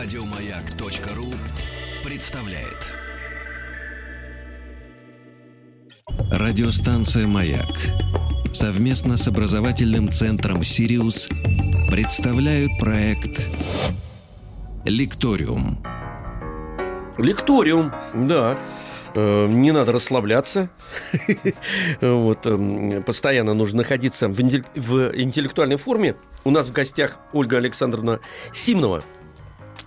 Радиомаяк.ру представляет. Радиостанция «Маяк» совместно с образовательным центром «Сириус» представляют проект «Лекториум». Лекториум, да. Э, Не надо расслабляться. Вот, эм, постоянно нужно находиться в интеллек- в интеллектуальной форме. У нас в гостях Ольга Александровна Симнова.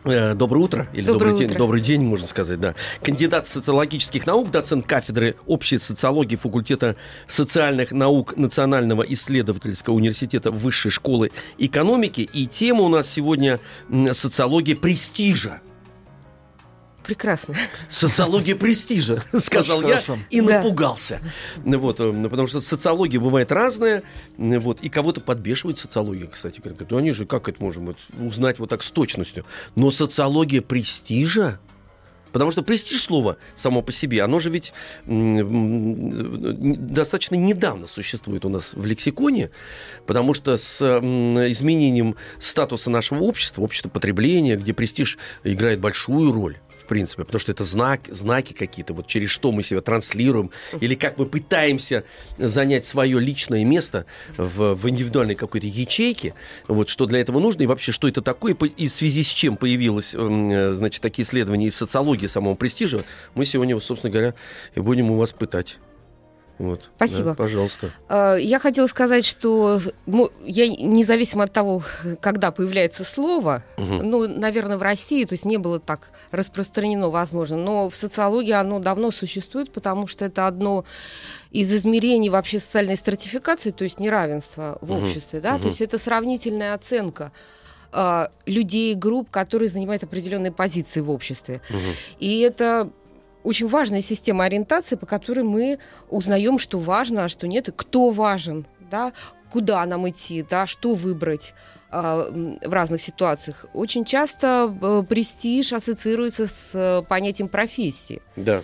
Э, Доброе утро. Или добрый день, утро. добрый день, можно сказать, да. Кандидат социологических наук, доцент кафедры общей социологии факультета социальных наук Национального исследовательского университета Высшей школы экономики. И тема у нас сегодня социология престижа. Прекрасно. Социология престижа, сказал Очень я хорошо. и Да. напугался. Вот, э, потому что социология бывает разная, э, вот, и кого-то подбешивает социология, кстати. говоря. Ну, они же, как это можем вот узнать вот так с точностью? Но социология престижа? Потому что престиж слова само по себе, оно же ведь достаточно недавно существует у нас в лексиконе, потому что с изменением статуса нашего общества, общества потребления, где престиж играет большую роль, принципе, потому что это знак, знаки какие-то, вот через что мы себя транслируем, или как мы пытаемся занять свое личное место в, в индивидуальной какой-то ячейке, вот что для этого нужно, и вообще, что это такое, и в связи с чем появилось, м, э, значит, такие исследования из социологии самого престижа, мы сегодня, собственно говоря, и будем у вас пытать. Вот. Спасибо. Да, пожалуйста. Э, Я хотела сказать, что я независимо от того, когда появляется слово, Мгм. ну, наверное, в России, то есть не было так распространено, возможно, но в социологии оно давно существует, потому что это одно из измерений вообще социальной стратификации, то есть неравенства в Мгм. обществе, да, Мгм. то есть это сравнительная оценка э, людей, групп, которые занимают определенные позиции в обществе. Мгм. И это очень важная система ориентации, по которой мы узнаем, что важно, а что нет, и кто важен, да, куда нам идти, да, что выбрать м, в разных ситуациях. Очень часто э, престиж ассоциируется с э, понятием профессии. Да.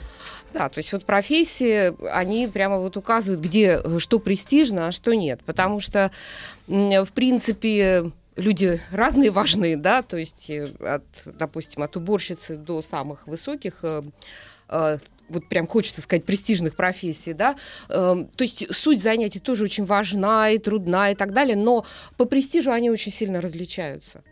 Да, то есть вот профессии, они прямо вот указывают, где э, что престижно, а что нет. Потому что, в принципе, люди разные важные, да, то есть э, от, допустим, от уборщицы до самых высоких э, э, вот прям хочется сказать, престижных профессий, да, Эм, то есть суть занятий тоже очень важна и трудна и так далее, но по престижу они очень сильно различаются.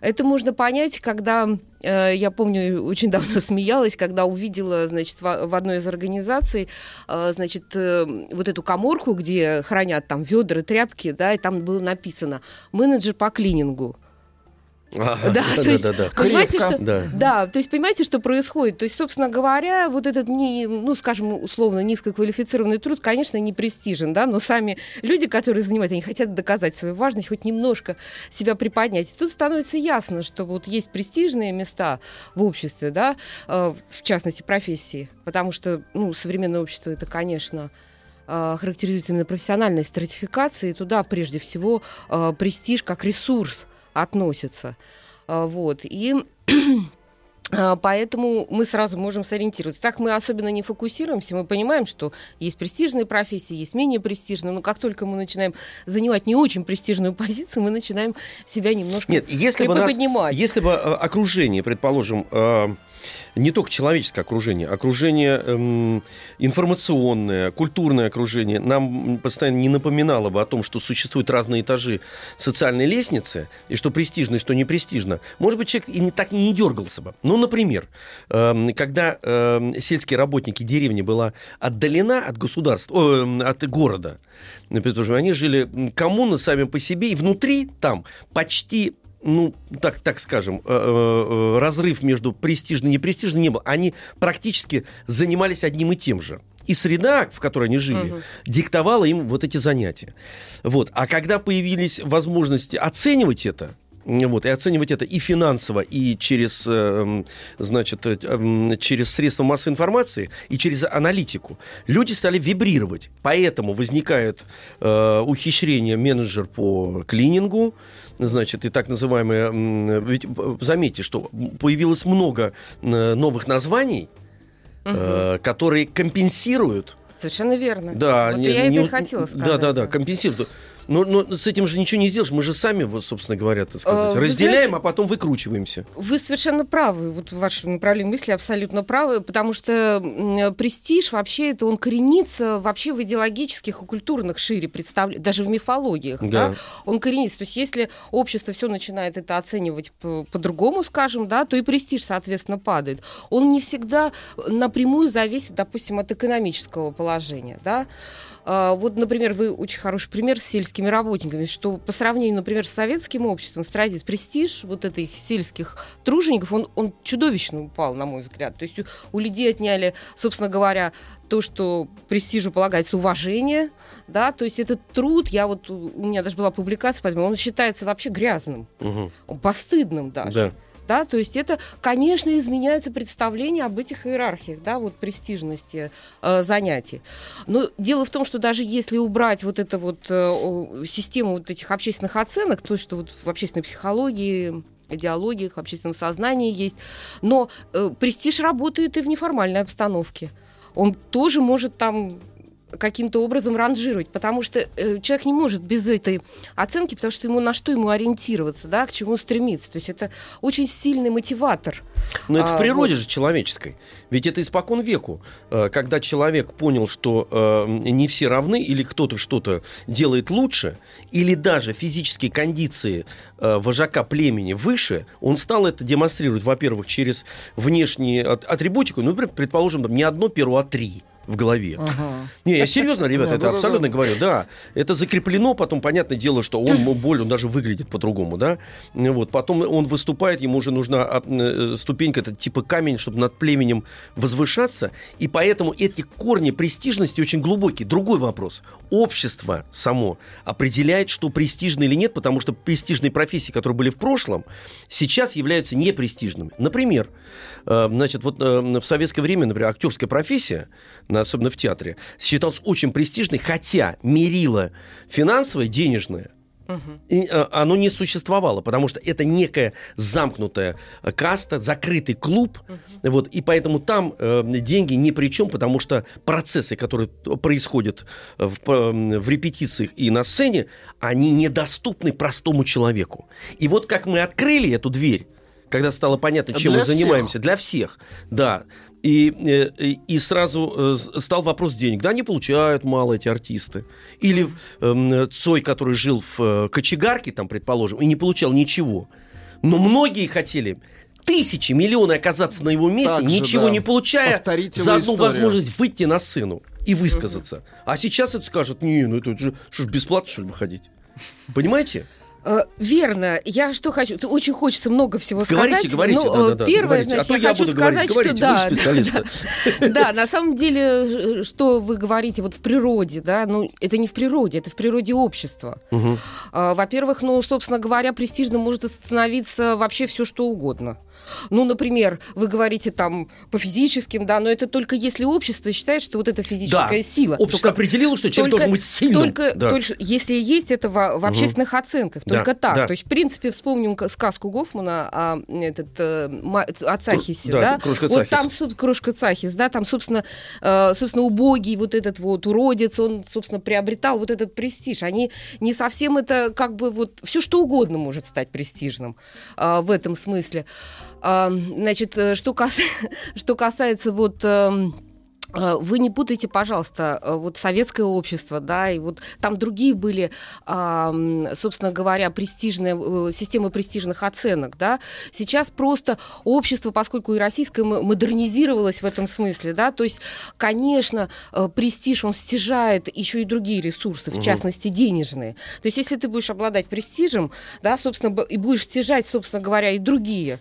Это можно понять, когда, э, я помню, очень давно смеялась, когда увидела, значит, в, одной из организаций, э, значит, э, вот эту коморку, где хранят там ведра, тряпки, да, и там было написано «менеджер по клинингу». Да, то есть, да, да. понимаете, что... Да. Да, то есть понимаете, что происходит? То есть, собственно говоря, вот этот, не, ну, скажем, условно низкоквалифицированный труд, конечно, не престижен, да, но сами люди, которые занимают, они хотят доказать свою важность, хоть немножко себя приподнять. И тут становится ясно, что вот есть престижные места в обществе, да, э, в частности, профессии, потому что, ну, современное общество это, конечно, э, характеризуется именно профессиональной стратификацией, и туда прежде всего э, престиж как ресурс относится. А, Вот. И а, Поэтому мы сразу можем сориентироваться. Так мы особенно не фокусируемся. Мы понимаем, что есть престижные профессии, есть менее престижные. Но как только мы начинаем занимать не очень престижную позицию, мы начинаем себя немножко Нет, если бы, нас, если бы э, окружение, предположим, не только человеческое окружение, окружение эм, информационное, культурное окружение нам постоянно не напоминало бы о том, что существуют разные этажи социальной лестницы, и что престижно, и что не престижно, может быть, человек и не так и не дергался бы. Ну, например, эм, когда эм, сельские работники деревни была отдалена от государства, о, эм, от города, потому что они жили коммуны сами по себе, и внутри там почти ну, так, так скажем, э, э, разрыв между престижным и непрестижным не был. Они практически занимались одним и тем же. И среда, в которой они жили, Мгм. диктовала им вот эти занятия. Вот. А когда появились возможности оценивать это, вот, и оценивать это и финансово, и через, э, значит, э, через средства массовой информации, и через аналитику, люди стали вибрировать. Поэтому возникает э, ухищрение менеджер по клинингу, значит, и так называемые... Ведь э, заметьте, что появилось много новых названий, э, которые компенсируют Совершенно верно. да, вот не- я не- это и хотела сказать. Да, да, да, компенсируют. Но, но с этим же ничего не сделаешь. Мы же сами, вот, собственно говоря, так сказать, Э, вы разделяем, знаете- а потом выкручиваемся. Вы совершенно правы. Вот ваше направление мысли абсолютно правы, потому что престиж вообще это он коренится вообще в идеологических и культурных шире представлениях, даже в мифологиях. Да. Да. Он коренится. То есть если общество все начинает это оценивать по- по-другому, скажем, да, то и престиж, соответственно, падает. Он не всегда напрямую зависит, допустим, от экономического положения. Да. А, Вот, например, вы очень хороший пример с сельскими работниками, что по сравнению, например, с советским обществом, с традицией престиж вот этих сельских тружеников, он, он чудовищно упал, на мой взгляд. То есть у, у людей отняли, собственно говоря, то, что престижу полагается уважение, да, то есть этот труд, я вот, у меня даже была публикация, поэтому он считается вообще грязным, Мгм. постыдным даже. Да. Да, то есть это, конечно, изменяется представление об этих иерархиях, да, вот престижности э, занятий. Но дело в том, что даже если убрать вот эту вот э, систему вот этих общественных оценок, то, что вот в общественной психологии, идеологиях, в общественном сознании есть, но э, престиж работает и в неформальной обстановке. Он тоже может там каким-то образом ранжировать, потому что э, человек не может без этой оценки, потому что ему на что ему ориентироваться, да, к чему стремиться. То есть это очень сильный мотиватор. Но это А, в природе же человеческой. Ведь это испокон веку. Э, Когда человек понял, что э, не все равны, или кто-то что-то делает лучше, или даже физические кондиции э, вожака племени выше, он стал это демонстрировать, во-первых, через внешние атрибутику, ну, предположим, там, не одно перо, а три в голове. Не, я серьезно, ребята, это абсолютно говорю, да. Это закреплено, потом, понятное дело, что он боль, он даже выглядит по-другому, да. Вот, потом он выступает, ему уже нужна а, э, ступенька, это типа камень, чтобы над племенем возвышаться. И поэтому эти корни престижности очень глубокие. Другой вопрос. Общество само определяет, что престижно или нет, потому что престижные профессии, которые были в прошлом, сейчас являются непрестижными. Например, э, значит, вот э, в советское время, например, актерская профессия, особенно в театре, считалась очень престижной, хотя мерило финансовое, денежное, и, э, оно не существовало, потому что это некая замкнутая э, каста, закрытый клуб, вот, и поэтому там э, деньги ни при чем, потому что процессы, которые происходят в, в репетициях и на сцене, они недоступны простому человеку. И вот как мы открыли эту дверь, когда стало понятно, чем Для мы всех. занимаемся, для всех, да. И, э, и, и сразу э, стал вопрос денег. Да, они получают мало, эти артисты. Или эм, Цой, который жил в э, кочегарке, там, предположим, и не получал ничего. Но многие хотели тысячи, миллионы оказаться на его месте, Так же, ничего да. не получая, Повторите за одну историю. возможность выйти на сцену и высказаться. А сейчас это скажут, не, ну это же, что ж, бесплатно, что ли, выходить? Понимаете? Э, Верно. Я что хочу? Очень хочется много всего Говорите, сказать. говорите, Ну, э, да-да-да, Первое, говорите. значит, А я, я хочу буду говорить. сказать, Говорите, что да, да, да, на самом деле, э, что вы говорите вот в природе, да, ну это не в природе, это в природе общества. А, Во-первых, ну, собственно говоря, престижно может становиться вообще все что угодно. Ну, например, вы говорите там по физическим, да, но это только если общество считает, что вот это физическая Да, сила. Общество Только- определило, что человек только- должен быть сильным. Только, Да. только если есть это во- в, общественных оценках, Да, только так. да. То есть, в принципе, вспомним сказку Гофмана о, этот, э, о Цахисе, да, да? «Кружка вот Цахис». там, соб- кружка Цахис, да, там, собственно, э, собственно, убогий вот этот вот уродец, он, собственно, приобретал вот этот престиж. Они не совсем это, как бы, вот, все что угодно может стать престижным э, в этом смысле. Значит, э, что, кас- что касается вот... эм, э, вы не путайте, пожалуйста, э, вот советское общество, да, и вот там другие были, собственно говоря, престижные, системы престижных оценок, да. Сейчас просто общество, поскольку и российское модернизировалось в этом смысле, да, то есть, конечно, престиж, он стяжает еще и другие ресурсы, в Мгм. частности, денежные. То есть, если ты будешь обладать престижем, да, собственно, и будешь стяжать, собственно говоря, и другие,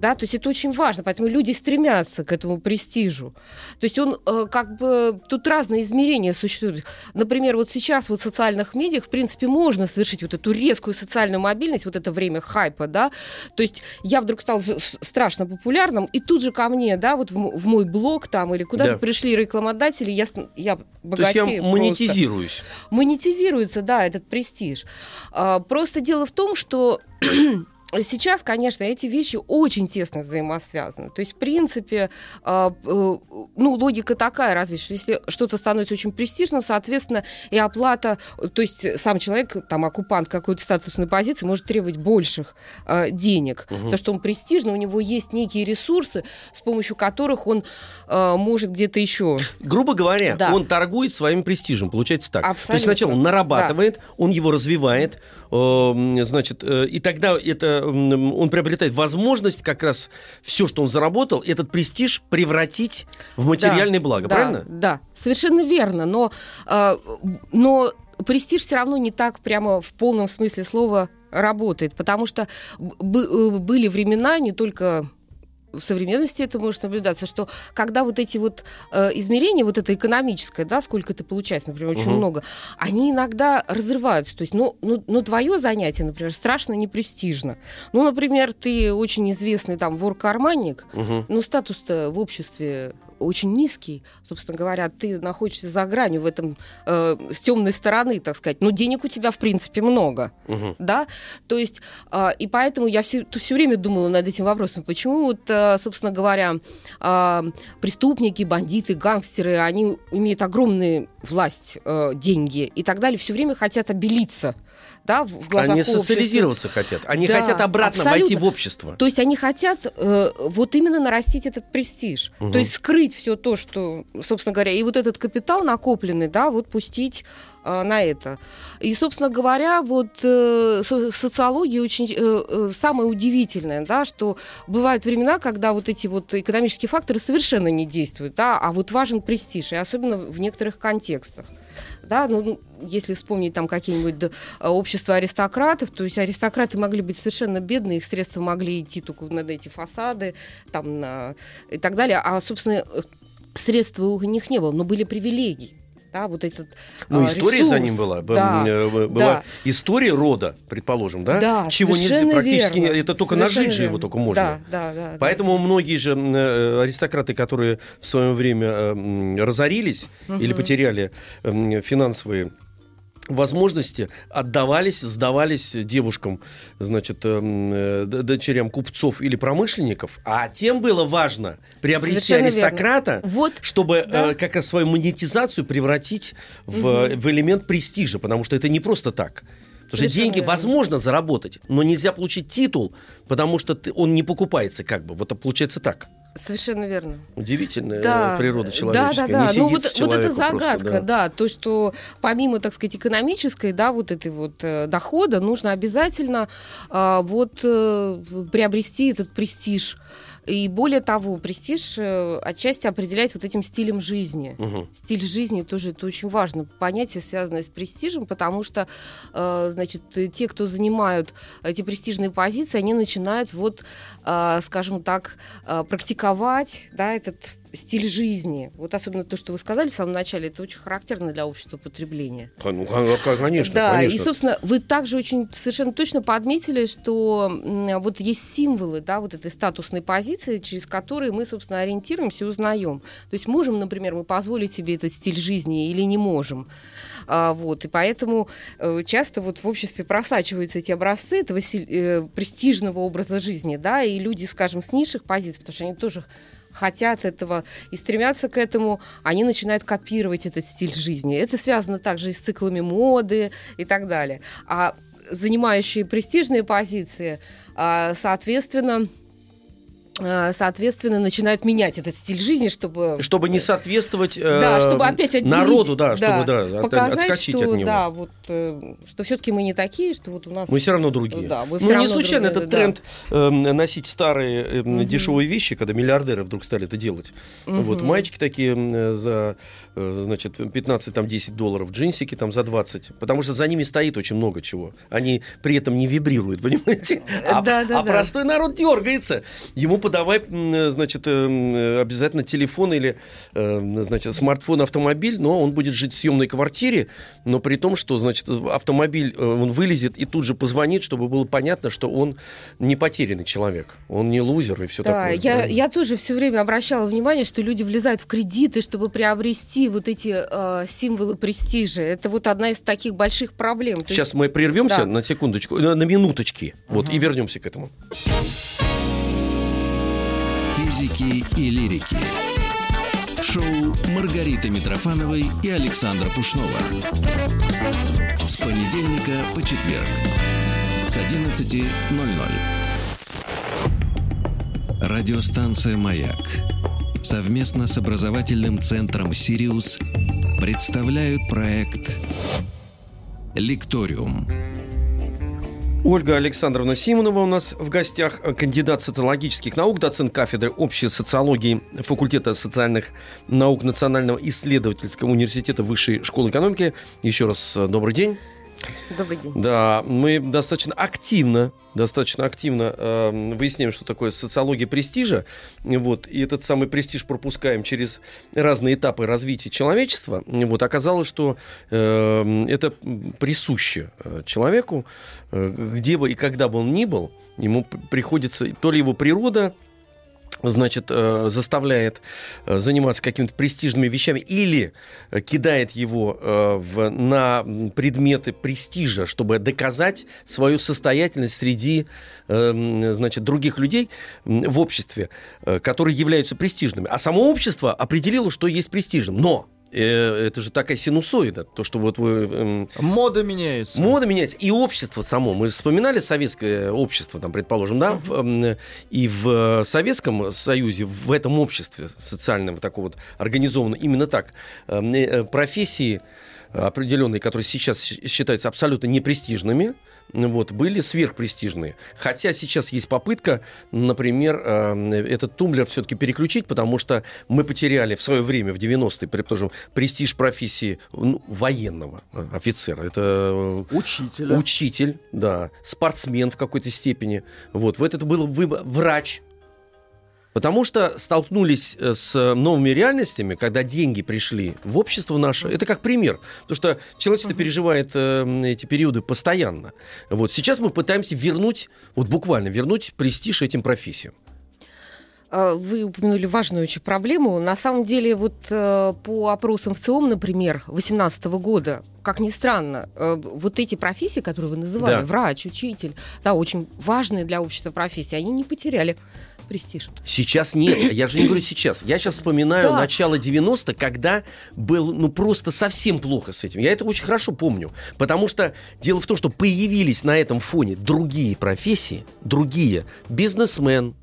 да, то есть это очень важно, поэтому люди стремятся к этому престижу. То есть он э, как бы тут разные измерения существуют. Например, вот сейчас вот в социальных медиах, в принципе, можно совершить вот эту резкую социальную мобильность, вот это время хайпа, да. То есть я вдруг стал страшно популярным, и тут же ко мне, да, вот в, в мой блог там или куда-то Да. пришли рекламодатели, я, я То есть богатею я просто. монетизируюсь. Монетизируется, да, этот престиж. А, Просто дело в том, что сейчас, конечно, эти вещи очень тесно взаимосвязаны. То есть, в принципе, э, э, ну, логика такая, разве что если что-то становится очень престижным, соответственно, и оплата, то есть сам человек, там, оккупант какой-то статусной позиции, может требовать больших э, денег, угу. потому что он престижный, у него есть некие ресурсы, с помощью которых он э, может где-то еще... Грубо говоря, да. он торгует своим престижем, получается так. Абсолютно. То есть сначала он нарабатывает, да. он его развивает, э, значит, э, и тогда это он приобретает возможность как раз все, что он заработал, этот престиж превратить в материальное да, благо, да, правильно? Да, совершенно верно. Но, э, но престиж все равно не так прямо в полном смысле слова работает, потому что были времена не только в современности это может наблюдаться, что когда вот эти вот э, измерения, вот это экономическое, да, сколько ты получаешь, например, очень угу. много, они иногда разрываются. То есть, ну, ну, ну, твое занятие, например, страшно непрестижно. Ну, например, ты очень известный там вор-карманник, угу. но статус-то в обществе очень низкий, собственно говоря, ты находишься за гранью в этом э, с темной стороны, так сказать. Но денег у тебя в принципе много, угу. да. То есть э, и поэтому я все, все время думала над этим вопросом, почему вот, э, собственно говоря, э, преступники, бандиты, гангстеры, они имеют огромную власть, э, деньги и так далее, все время хотят обелиться да, в глазах Они социализироваться хотят, они да, хотят обратно абсолютно. войти в общество. То есть они хотят э, вот именно нарастить этот престиж, угу. то есть скрыть все то, что, собственно говоря, и вот этот капитал накопленный, да, вот пустить э, на это. И, собственно говоря, вот э, социология очень э, э, самое удивительное, да, что бывают времена, когда вот эти вот экономические факторы совершенно не действуют, да, а вот важен престиж, и особенно в некоторых контекстах да, ну, ну, если вспомнить там какие-нибудь общества аристократов, то есть аристократы могли быть совершенно бедные, их средства могли идти только на эти фасады, там, на, и так далее, а, собственно, средств у них не было, но были привилегии да, вот этот Ну, а, история ресурс. за ним была. Да, была да. история рода, предположим, да? Да, Чего нельзя практически... Верно. Это только совершенно нажить же его только можно. Да, да, да. Поэтому да. многие же э, аристократы, которые в свое время э, разорились угу. или потеряли финансовые возможности отдавались, сдавались девушкам, значит, эм, э, дочерям купцов или промышленников, а тем было важно приобрести Совершенно аристократа, вот, чтобы э, да. как раз свою монетизацию превратить в, угу. в элемент престижа, потому что это не просто так. Потому что деньги верно. возможно заработать, но нельзя получить титул, потому что ты, он не покупается как бы. Вот получается так. Совершенно верно. Удивительная да. природа человеческая. Да, да, да. Не ну вот, вот это загадка, просто, да. да. То, что помимо, так сказать, экономической, да, вот этой вот э, дохода, нужно обязательно э, вот э, приобрести этот престиж. И более того, престиж э, отчасти определяется вот этим стилем жизни. Угу. Стиль жизни тоже это очень важно. Понятие, связанное с престижем, потому что, э, значит, те, кто занимают эти престижные позиции, они начинают вот, э, скажем так, практиковать, да, этот стиль жизни. Вот особенно то, что вы сказали в самом начале, это очень характерно для общества потребления. Ну, конечно, Да, конечно. и, собственно, вы также очень совершенно точно подметили, что вот есть символы, да, вот этой статусной позиции, через которые мы, собственно, ориентируемся и узнаем. То есть можем, например, мы позволить себе этот стиль жизни или не можем. А, вот, и поэтому э, часто вот в обществе просачиваются эти образцы этого э, престижного образа жизни, да, и люди, скажем, с низших позиций, потому что они тоже хотят этого и стремятся к этому, они начинают копировать этот стиль жизни. Это связано также и с циклами моды и так далее. А занимающие престижные позиции, а, соответственно, соответственно, начинают менять этот стиль жизни, чтобы... Чтобы не соответствовать э, да, чтобы опять отделить, народу, да, чтобы да, показать, отскочить что, от него. Да, вот, э, что все-таки мы не такие, что вот у нас... Мы все равно другие. Да, мы все ну, не случайно другие, этот да. тренд э, носить старые э, угу. дешевые вещи, когда миллиардеры вдруг стали это делать. Угу. Вот мальчики такие э, за, э, значит, 15-10 долларов, джинсики там за 20, потому что за ними стоит очень много чего. Они при этом не вибрируют, понимаете? А, да, да, а да. простой народ дергается. Ему подавай, значит, э, обязательно телефон или, э, значит, смартфон, автомобиль, но он будет жить в съемной квартире, но при том, что, значит, автомобиль, э, он вылезет и тут же позвонит, чтобы было понятно, что он не потерянный человек, он не лузер и все да, такое. Я, я тоже все время обращала внимание, что люди влезают в кредиты, чтобы приобрести вот эти э, символы престижа. Это вот одна из таких больших проблем. То Сейчас есть... мы прервемся да. на секундочку, на, на минуточки, uh-huh. вот, и вернемся к этому. Физики и лирики. Шоу Маргариты Митрофановой и Александра Пушнова. С понедельника по четверг. С 11.00. Радиостанция «Маяк» совместно с образовательным центром «Сириус» представляют проект «Лекториум». Ольга Александровна Симонова у нас в гостях, кандидат социологических наук, доцент кафедры общей социологии факультета социальных наук Национального исследовательского университета Высшей школы экономики. Еще раз э, добрый день. Добрый день. Да, мы достаточно активно, достаточно активно э, выясняем, что такое социология престижа. Вот, и этот самый престиж пропускаем через разные этапы развития человечества. Вот, оказалось, что э, это присуще э, человеку, э, где бы и когда бы он ни был, ему приходится то ли его природа, значит, э, заставляет э, заниматься какими-то престижными вещами или э, кидает его в, на предметы престижа, чтобы доказать свою состоятельность среди, значит, других людей в обществе, которые являются престижными. А само общество определило, что есть престижным. Но это же такая синусоида, то, что вот вы... Эм, мода меняется. Мода меняется. И общество само. Мы вспоминали советское общество, там, предположим, да, uh-huh. и в Советском Союзе, в этом обществе социальном, вот такого вот организованном, именно так, эм, э, профессии определенные, которые сейчас считаются абсолютно непрестижными, вот, были сверхпрестижные. Хотя сейчас есть попытка, например, э, этот тумблер все-таки переключить, потому что мы потеряли в свое время, в 90-е, предположим, престиж профессии ну, военного э, офицера. Это э, Учителя. Учитель, да. Спортсмен в какой-то степени. Вот, в это был выбор, врач, Потому что столкнулись э, с новыми реальностями, когда деньги пришли в общество наше. Это как пример. Потому что человечество переживает э, эти периоды постоянно. Вот сейчас мы пытаемся вернуть, вот буквально вернуть престиж этим профессиям. А, вы упомянули важную очень проблему. На самом деле, вот э, по опросам в ЦИОМ, например, 2018 года, как ни странно, э, вот эти профессии, которые вы называли, да. врач, учитель, да, очень важные для общества профессии, они не потеряли престиж. Сейчас нет. Я же не говорю сейчас. Я сейчас вспоминаю да. начало 90 когда был ну просто совсем плохо с этим. Я это очень хорошо помню. Потому что дело в том, что появились на этом фоне другие профессии, другие. Бизнесмен,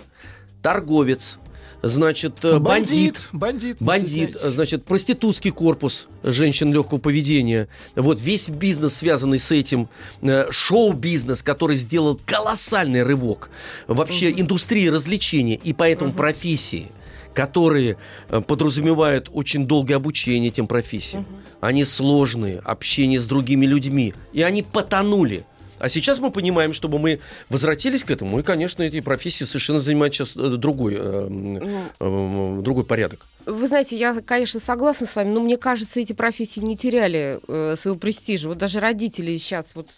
торговец, значит, э, бандит, бандит, бандит, бандит значит, проститутский корпус женщин легкого поведения, вот весь бизнес, связанный с этим, э, шоу-бизнес, который сделал колоссальный рывок, вообще угу. индустрии развлечений и поэтому угу. профессии которые э, подразумевают очень долгое обучение этим профессиям. Угу. Они сложные, общение с другими людьми. И они потонули. А сейчас мы понимаем, чтобы мы возвратились к этому, и, конечно, эти профессии совершенно занимают сейчас э, другой, ну. другой порядок. Вы знаете, я, конечно, согласна с вами, но мне кажется, эти профессии не теряли э, своего престижа. Вот даже родители сейчас вот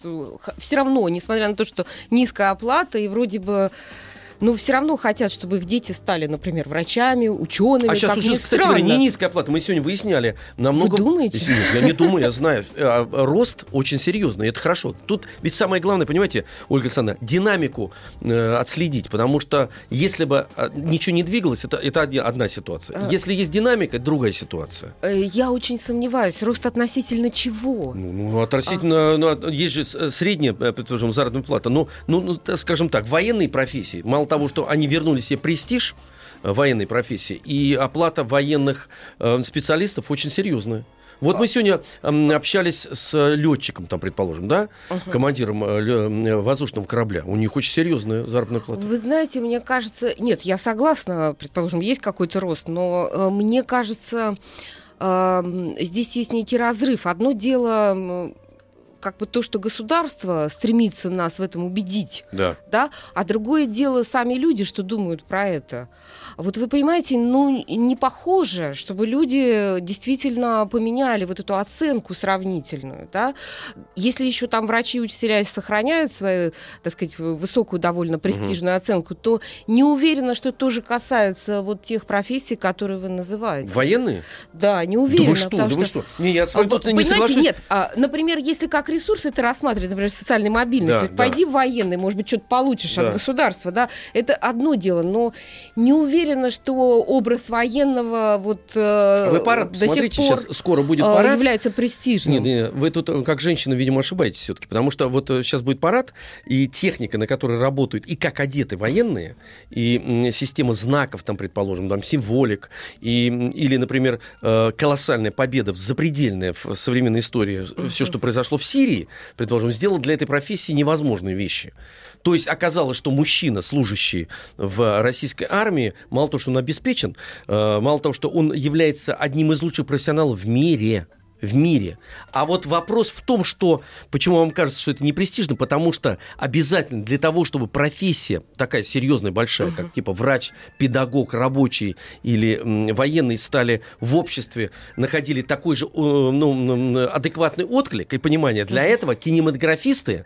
все равно, несмотря на то, что низкая оплата и вроде бы но все равно хотят, чтобы их дети стали, например, врачами, учеными. А сейчас уже, кстати говоря, не низкая оплата. Мы сегодня выясняли. Намного... Вы думаете? Я не думаю, я знаю. Э, рост очень серьезный, это хорошо. Тут ведь самое главное, понимаете, Ольга Александровна, динамику э, отследить, потому что если бы э, ничего не двигалось, это, это одна ситуация. А... Если есть динамика, другая ситуация. Э, я очень сомневаюсь. Рост относительно чего? Ну, ну относительно, а... ну, есть же средняя, предположим, заработная плата. Ну, ну, ну, скажем так, военные профессии, мало того, что они вернули себе престиж э, военной профессии, и оплата военных э, специалистов очень серьезная. Вот мы сегодня э, общались с летчиком, там, предположим, да, uh-huh. командиром э, воздушного корабля. У них очень серьезная заработная плата. Вы знаете, мне кажется, нет, я согласна, предположим, есть какой-то рост, но э, мне кажется, э, здесь есть некий разрыв. Одно дело как бы то, что государство стремится нас в этом убедить, Да. да, а другое дело сами люди, что думают про это. Вот вы понимаете, ну, не похоже, чтобы люди действительно поменяли вот эту оценку сравнительную, да. Если еще там врачи и учителя сохраняют свою, так сказать, высокую довольно престижную оценку, то не уверена, что тоже касается вот тех профессий, которые вы называете. Военные? Да, не Да уверена. вы что, да вы что? Не, я с вами а, тут не соглашусь. нет, а, например, если как ресурс это рассматривать, например, социальной мобильности, Да, да. пойди в военный, может быть, что-то получишь Да. от государства, да, это одно дело, но не уверена, что образ военного вот э, Вы парад до сих посмотрите, пор сейчас скоро будет э, парад. является престижным. Нет, нет, вы тут э, как женщина, видимо, ошибаетесь все-таки, потому что вот сейчас будет парад, и техника, на которой работают, и как одеты военные, и система знаков, там, предположим, там, символик, и, или, например, э, колоссальная победа, запредельная в современной истории, все, что произошло в Сирии, предположим, сделало для этой профессии невозможные вещи. То есть оказалось, что мужчина, служащий в российской армии, мало того, что он обеспечен, э, мало того, что он является одним из лучших профессионалов в мире, в мире. А вот вопрос в том, что почему вам кажется, что это не престижно, потому что обязательно для того, чтобы профессия такая серьезная, большая, как типа врач, педагог, рабочий или м, военный стали в обществе, находили такой же э, ну, адекватный отклик и понимание. Для этого кинематографисты,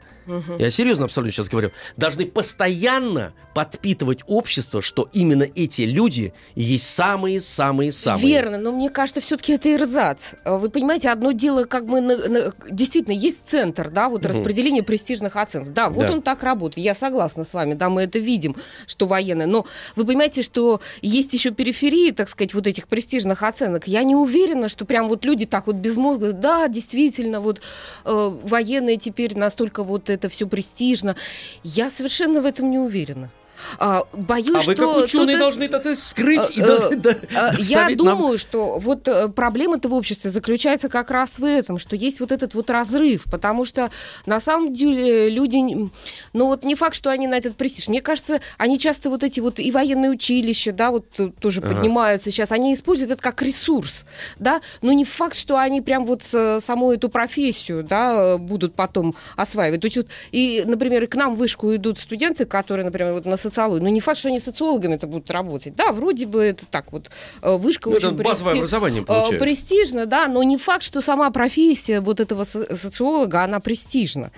я серьезно абсолютно сейчас говорю, должны постоянно подпитывать общество, что именно эти люди и есть самые-самые-самые. Верно, но мне кажется, все-таки это ирзац. Вы понимаете, одно дело, как мы на- на- действительно есть центр, да, вот Мгм. распределение престижных оценок. Да, вот Да. он так работает. Я согласна с вами, да, мы это видим, что военные. Но вы понимаете, что есть еще периферии, так сказать, вот этих престижных оценок. Я не уверена, что прям вот люди так вот безмозгло, да, действительно, вот э, военные теперь настолько вот это все престижно. Я совершенно в этом не уверена. А, боюсь, А вы что как ученые должны это вскрыть и Э, должны да, а, Я доставить нам- думаю, что вот э, проблема-то в обществе заключается как раз в этом, что есть вот этот вот разрыв, потому что на самом деле люди, ну вот не факт, что они на этот престиж. Мне кажется, они часто вот эти вот и военные училища, да, вот э, тоже Ага. поднимаются сейчас, они используют это как ресурс, да, но не факт, что они прям вот э, саму эту профессию, да, э, будут потом осваивать. То есть вот, и, например, и к нам в вышку идут студенты, которые, например, вот на социологию, но не факт, что они социологами это будут работать. Да, вроде бы это так вот, э, вышка Ну, это очень базовое прести- образование э, получают. престижно, да, но не факт, что сама профессия вот этого со- социолога, она престижна.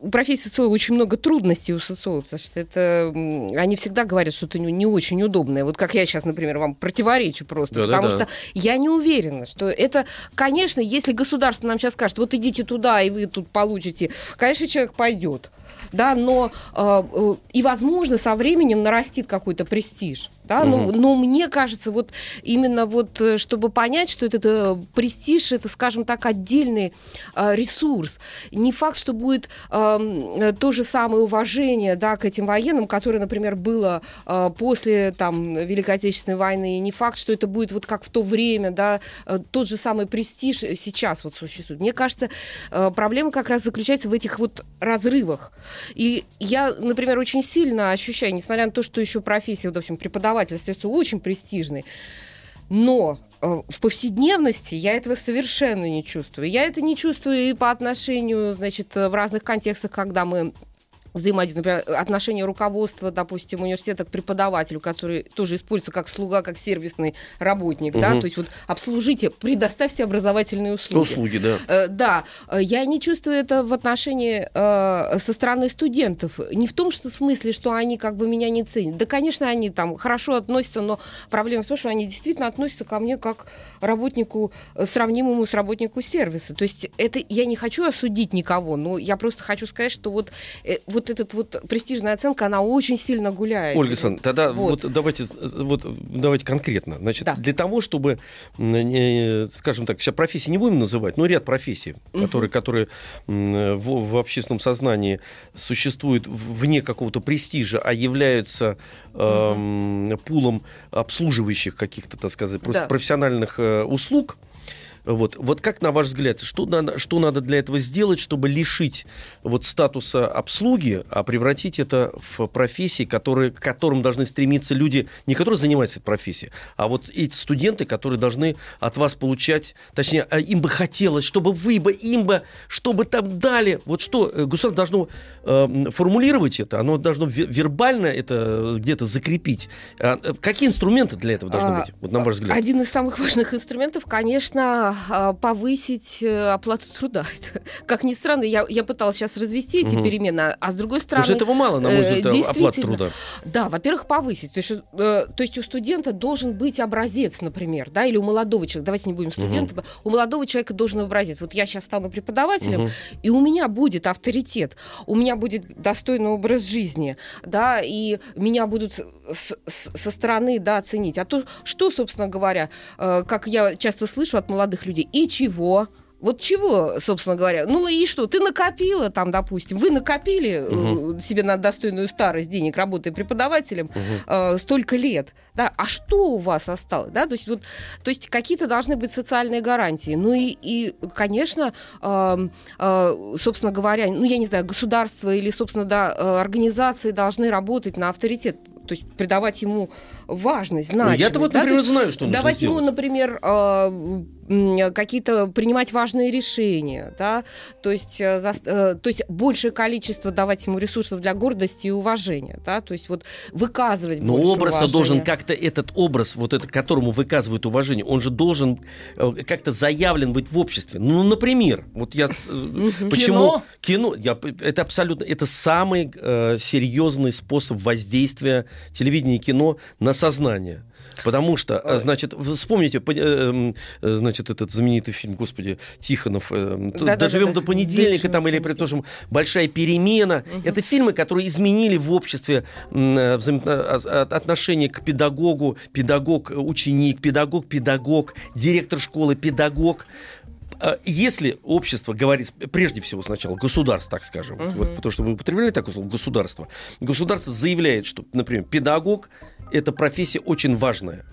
У профессии социолога очень много трудностей у социологов, потому что это они всегда говорят что-то не, не очень удобное. Вот как я сейчас, например, вам противоречу просто, Да-да-да. потому что я не уверена, что это, конечно, если государство нам сейчас скажет, вот идите туда и вы тут получите, конечно, человек пойдет. Да, но э, э, и возможно со временем нарастит какой-то престиж, да, но, Мгм. но мне кажется, вот именно вот э, чтобы понять, что этот э, престиж, это, скажем так, отдельный э, ресурс. Не факт, что будет э, то же самое уважение, да, к этим военным, которое, например, было э, после там Великой Отечественной войны, и не факт, что это будет вот как в то время, да, э, тот же самый престиж сейчас вот существует. Мне кажется, э, проблема как раз заключается в этих вот разрывах. И я, например, очень сильно ощущаю, несмотря на то, что еще профессия, допустим, преподаватель остается очень престижной, но в повседневности я этого совершенно не чувствую. Я это не чувствую и по отношению, значит, э, в разных контекстах, когда мы взаимодействие, например, отношение руководства, допустим, университета к преподавателю, который тоже используется как слуга, как сервисный работник, да, Мгм. то есть вот обслужите, предоставьте образовательные услуги. Услуги, да. Э, Да, э, я не чувствую это в отношении э, со стороны студентов. Не в том что в смысле, что они как бы меня не ценят. Да, конечно, они там хорошо относятся, но проблема в том, что они действительно относятся ко мне как работнику, э, сравнимому с работнику сервиса. То есть это я не хочу осудить никого, но я просто хочу сказать, что вот, э, вот этот вот престижная оценка, она очень сильно гуляет. Ольга Александровна, тогда Вот. вот. давайте, вот, давайте конкретно. Значит, Да. для того, чтобы, скажем так, сейчас профессии не будем называть, но ряд профессий, которые, которые м, в, в общественном сознании существуют вне какого-то престижа, а являются эм, пулом обслуживающих каких-то, так сказать, Да. профессиональных э, услуг, Вот, вот как на ваш взгляд, что надо, что надо для этого сделать, чтобы лишить вот статуса обслуги, а превратить это в профессии, которые, к которым должны стремиться люди, не которые занимаются этой профессией, а вот эти студенты, которые должны от вас получать, точнее, а им бы хотелось, чтобы вы бы им бы, чтобы там дали, вот что э, государство должно э, формулировать это, оно должно вербально это где-то закрепить. А, э, какие инструменты для этого должны а, быть, вот на ваш взгляд? Один из самых важных инструментов, конечно, повысить э, оплату труда. Как ни странно, я, я пыталась сейчас развести эти угу. перемены, а с другой стороны... Потому этого мало, на мой взгляд, э, оплаты труда. Да, во-первых, повысить. То есть, э, то есть у студента должен быть образец, например, да, или у молодого человека, давайте не будем студентами, угу. у молодого человека должен образец. Вот я сейчас стану преподавателем, угу. и у меня будет авторитет, у меня будет достойный образ жизни, да, и меня будут с, с, со стороны, да, оценить. А то, что, собственно говоря, э, как я часто слышу от молодых людей, и чего? Вот чего, собственно говоря? Ну и что? Ты накопила там, допустим, вы накопили угу. себе на достойную старость денег, работая преподавателем, угу. э, столько лет, да? А что у вас осталось, да? То есть вот, то есть какие-то должны быть социальные гарантии. Ну и, и конечно, э, э, собственно говоря, ну я не знаю, государство или, собственно, да, э, организации должны работать на авторитет то есть придавать ему важность, значимость. Ну, я-то вот, например, да? знаю, что Давать ему, например, э, какие-то принимать важные решения, да, то есть, э, за, э, то есть большее количество давать ему ресурсов для гордости и уважения, да, то есть вот выказывать Но образ должен как-то этот образ, вот это, которому выказывают уважение, он же должен э, как-то заявлен быть в обществе. Ну, например, вот я почему кино, я, это абсолютно, это самый э, серьезный способ воздействия телевидения и кино на сознание. Потому что, а, значит, вспомните, э, эм, э, значит, этот знаменитый фильм, господи, Тихонов, э, да, «Доживем да, да, до понедельника», там, или, том, «Большая перемена». Угу. Это фильмы, которые изменили в обществе отношение к педагогу, педагог-ученик, педагог-педагог, директор школы, педагог если общество говорит, прежде всего сначала, государство, так скажем, uh-huh. вот, потому что вы употребляли такое слово, государство, государство заявляет, что, например, педагог эта профессия очень важная.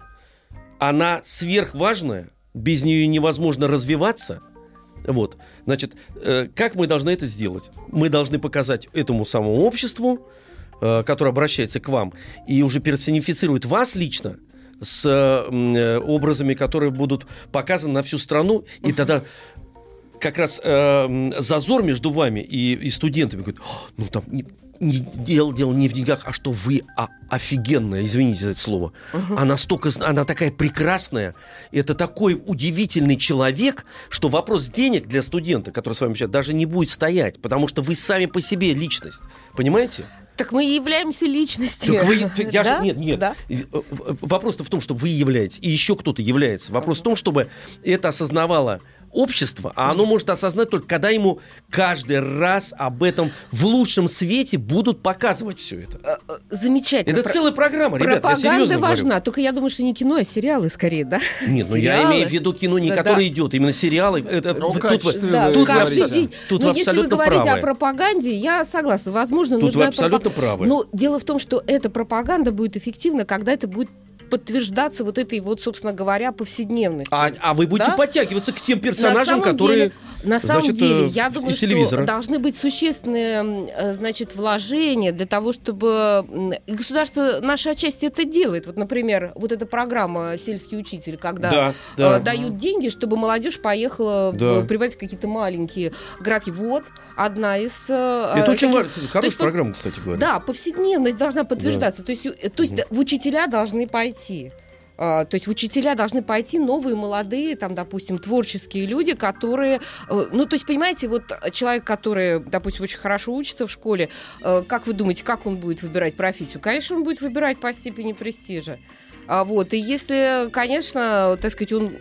Она сверхважная, без нее невозможно развиваться. Вот, значит, э, как мы должны это сделать? Мы должны показать этому самому обществу, э, которое обращается к вам, и уже персонифицирует вас лично, с э, образами, которые будут показаны на всю страну, и тогда как раз э, зазор между вами и, и студентами говорит, ну там не, дело, дело не в деньгах, а что вы а, офигенная, извините за это слово. Угу. Она столько, она такая прекрасная, это такой удивительный человек, что вопрос денег для студента, который с вами сейчас, даже не будет стоять, потому что вы сами по себе личность. Понимаете? Так мы и являемся личностью. Так вы, я же, нет, нет. Да? Э, вопрос-то в том, что вы являетесь, и еще кто-то является. Вопрос в том, чтобы это осознавало общество, а оно может осознать только, когда ему каждый раз об этом в лучшем свете будут показывать все это. Э, э, замечательно. Это целая программа, ребят, я серьезно важна, говорю. только я думаю, что не кино, а сериалы скорее, да? Нет, ну я имею в виду кино, не да, которое да. идет, именно сериалы. Это, ну, тут, да, тут, вы, день. тут Но вы если вы говорите правы. о пропаганде, я согласна. Возможно, тут вы абсолютно пропаг... правы. Но дело в том, что эта пропаганда будет эффективна, когда это будет подтверждаться вот этой вот, собственно говоря, повседневностью. А, а вы будете да? подтягиваться к тем персонажам, на которые... Деле, на самом значит, деле, э, я думаю, что должны быть существенные, э, значит, вложения для того, чтобы... И государство наше отчасти это делает. Вот, например, вот эта программа «Сельский учитель», когда да, да. Э, дают деньги, чтобы молодежь поехала да. приводить какие-то маленькие градки. Вот одна из... Это таких... очень важно. Хорошая программа, кстати говоря. Да, повседневность должна подтверждаться. Да. То есть, то есть угу. учителя должны пойти пойти. А, то есть в учителя должны пойти новые, молодые, там, допустим, творческие люди, которые... Э, ну, то есть, понимаете, вот человек, который, допустим, очень хорошо учится в школе, э, как вы думаете, как он будет выбирать профессию? Конечно, он будет выбирать по степени престижа. А, вот, и если, конечно, так сказать, он...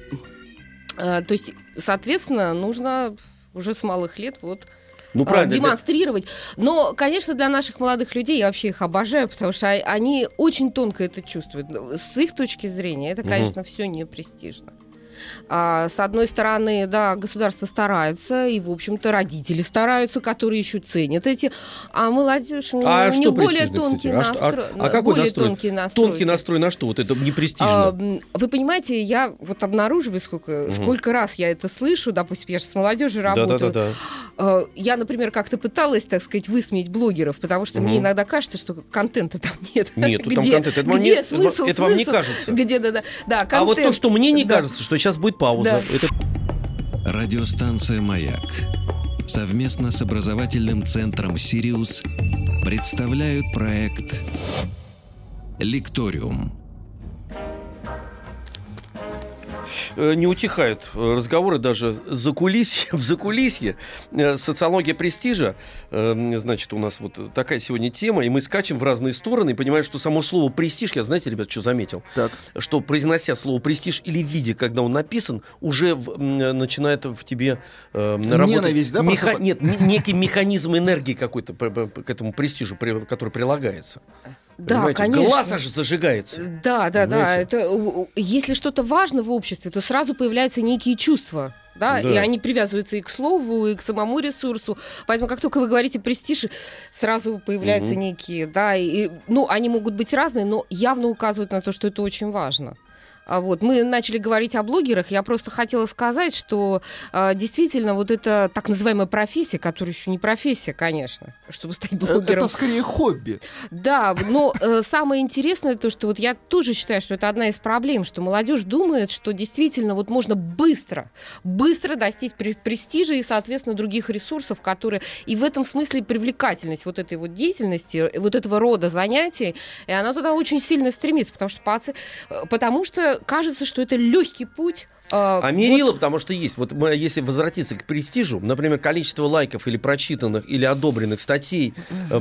Э, то есть, соответственно, нужно уже с малых лет вот ну, правильно, демонстрировать. Но, конечно, для наших молодых людей я вообще их обожаю, потому что они очень тонко это чувствуют. С их точки зрения это, конечно, угу. все не престижно. А, с одной стороны, да, государство старается, и, в общем-то, родители стараются, которые еще ценят эти, а молодежь, ну, А у них более тонкий? А настрой. а- а какой более настрой? тонкий настрой. Тонкий настрой на что? Вот это не А, Вы понимаете, я вот обнаруживаю, сколько, сколько раз я это слышу, допустим, я же с молодежью работаю. Да-да-да. Э, Я, например, как-то пыталась, так сказать, высмеять блогеров, потому что мне Мгм. иногда кажется, что контента там нет. Там Где- контента. Это вам где не- смысл, это вам не кажется. Где, да, да, да, А вот то, контент. что мне не Да. кажется, что сейчас будет пауза. Да. Это Радиостанция «Маяк» совместно с образовательным центром «Сириус» представляют проект «Лекториум». Не утихают э, разговоры даже за кулисье, в закулисье. Э, Социология престижа, э, значит, у нас вот такая сегодня тема, и мы скачем в разные стороны и понимаем, что само слово престиж, я знаете, ребят, что заметил? Так. Что произнося слово престиж или видя, когда он написан, уже в- начинает в тебе э, работать. Ненависть, да, меха-? Нет, некий механизм энергии какой-то к этому престижу, который прилагается. Да, Понимаете? конечно. Глаз аж зажигается. Да, да, да. Понимаете? Это, у- у- если что-то важно в обществе, то сразу появляются некие чувства. Да, Да. и они привязываются и к слову, и к самому ресурсу. Поэтому, как только вы говорите престиж, сразу появляются Мгм. некие, да, и, ну, они могут быть разные, но явно указывают на то, что это очень важно. А вот мы начали говорить о блогерах. Я просто хотела сказать, что э, действительно вот это так называемая профессия, которая еще не профессия, конечно, чтобы стать Э, блогером. Это скорее хобби. Да, но э, самое интересное то, что вот я тоже считаю, что это одна из проблем, что молодежь думает, что действительно вот можно быстро, быстро достичь пре- престижа и, соответственно, других ресурсов, которые и в этом смысле привлекательность вот этой вот деятельности, э, вот этого рода занятий, и она туда очень сильно стремится, потому что, потому что кажется, что это легкий путь. Э, А вот- потому что есть. Вот мы, если возвратиться к престижу, например, количество лайков или прочитанных, или одобренных статей,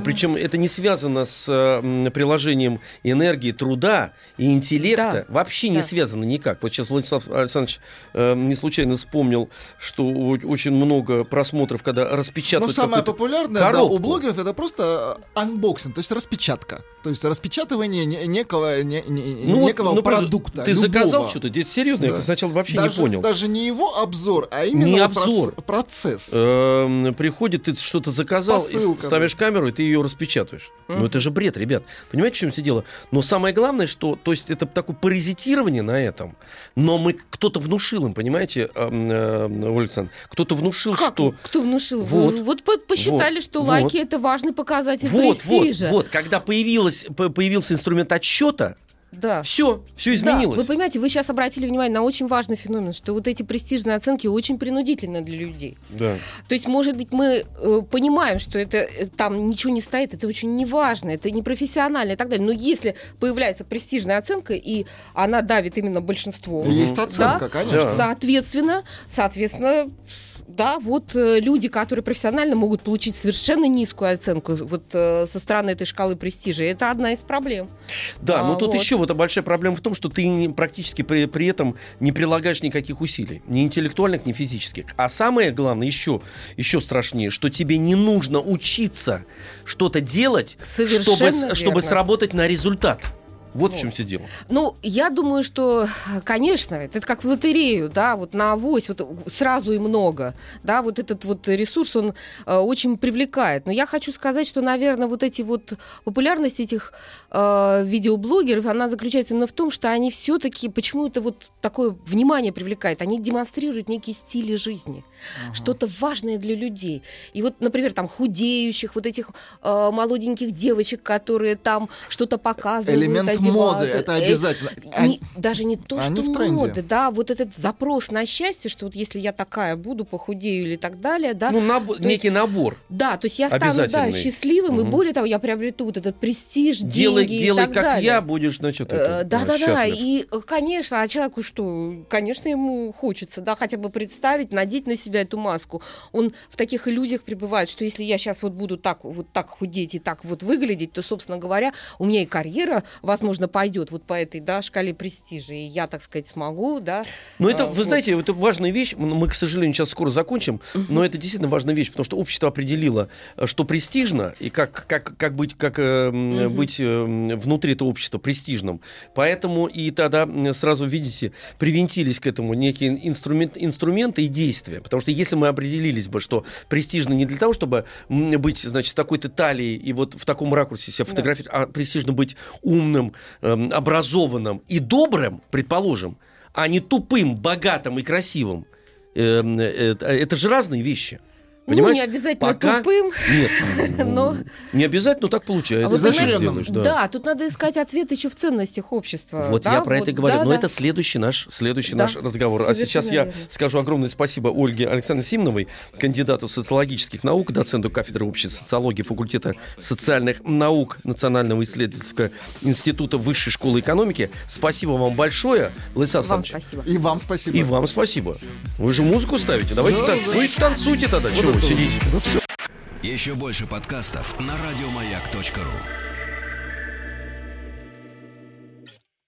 причем это не связано с э, м, приложением энергии, труда и интеллекта, Да. вообще не Да. связано никак. Вот сейчас Владислав Александрович э, не случайно вспомнил, что очень много просмотров, когда Но распечатывают самое какую-то популярное да, у блогеров это просто анбоксинг, то есть распечатка. То есть распечатывание не- некого, не- не- Ну, некого ну, продукта. Ты любого. заказал что-то? Здесь серьезно? Я Да. сначала вообще даже, не понял. Даже не его обзор, а именно Не проц- обзор. процесс. Эм, приходит, ты что-то заказал, и Посылка, ставишь камеру, и ты ее распечатываешь. Ну, это же бред, ребят. Понимаете, в чем все дело? Но самое главное, что, то есть, это такое паразитирование на этом. Но мы, кто-то внушил им, понимаете, эм, э, кто-то внушил, Как? что... Кто внушил? Вот. Вот, вот по- посчитали, Вот. что Вот. лайки это важный показатель Вот, вот, престижа. вот, когда появилась, по- появился инструмент отсчета, Да. все, все Да, изменилось. вы понимаете, вы сейчас обратили внимание на очень важный феномен, что вот эти престижные оценки очень принудительны для людей. Да. То есть, может быть, мы э, понимаем, что это э, там ничего не стоит, это очень неважно, это непрофессионально и так далее. Но если появляется престижная оценка, и она давит именно большинство, Есть да, оценка, конечно. Да. соответственно, соответственно, да, вот э, люди, которые профессионально могут получить совершенно низкую оценку вот э, со стороны этой шкалы престижа, это одна из проблем. Да, но А, тут вот. еще вот большая проблема в том, что ты не- практически при, при этом не прилагаешь никаких усилий, ни интеллектуальных, ни физических. А самое главное, еще, еще страшнее, что тебе не нужно учиться что-то делать, чтобы, Совершенно чтобы верно. сработать на результат. Вот в Вот. чем все дело. Ну, я думаю, что, конечно, это как в лотерею, да, вот на авось, вот сразу и много, да, вот этот вот ресурс, он э, очень привлекает. Но я хочу сказать, что, наверное, вот эти вот популярность этих э, видеоблогеров, она заключается именно в том, что они все-таки почему-то вот такое внимание привлекают, они демонстрируют некие стили жизни, что-то важное для людей. И вот, например, там худеющих, вот этих э, молоденьких девочек, которые там что-то показывают, Элемент моды, это Э, обязательно. не- Они- даже не то, что моды, да, вот этот запрос на счастье, что вот если я такая буду, похудею или так далее, да, ну, набор- то есть- некий набор. да, то есть я стану, да, счастливым, и Мгм. более того, я приобрету вот этот престиж, делай деньги делай и так как далее. я, будешь, значит, это, Да, э, да, да. счастлив. И, э, конечно, а человеку что? Конечно, ему хочется, да, хотя бы представить, надеть на себя эту маску. Он в таких иллюзиях пребывает, что если я сейчас вот буду так вот так худеть и так вот выглядеть, то, собственно говоря, у меня и карьера, возможно, возможно, пойдет вот по этой да, шкале престижа, и я, так сказать, смогу, да. Но это, а, вы вот. знаете, это важная вещь. Мы, к сожалению, сейчас скоро закончим, но это действительно важная вещь, потому что общество определило, э, что престижно и как, как, как быть, как, э, быть э, внутри этого общества престижным. Поэтому и тогда сразу, видите, привинтились к этому некие инструмент, инструменты и действия. Потому что если мы определились бы, что престижно не для того, чтобы быть, значит, такой-то талией и вот в таком ракурсе себя Да. фотографировать, а престижно быть умным, эм, образованным и добрым, предположим, а не тупым, богатым и красивым. Эм, э, э, Это же разные вещи. Ну, Понимаете? не обязательно Пока- тупым. Нет, Но- не обязательно, но так получается. А вот знаете, сделаешь, да. да. тут надо искать ответ еще в ценностях общества. Вот да, я про это вот, и говорю. да, Но да. это следующий наш, следующий Да, наш разговор. А сейчас совершенно я верно. скажу огромное спасибо Ольге Александровне Симоновой, кандидату социологических наук, доценту кафедры общей социологии факультета социальных наук Национального исследовательского института Высшей школы экономики. Спасибо вам большое, Лайсан Вам спасибо. И вам спасибо. И вам спасибо. Вы же музыку ставите. Давайте Да, так. Ну и танцуйте тогда. Чего сидите? Ну все. Еще больше подкастов на радиомаяк.ру.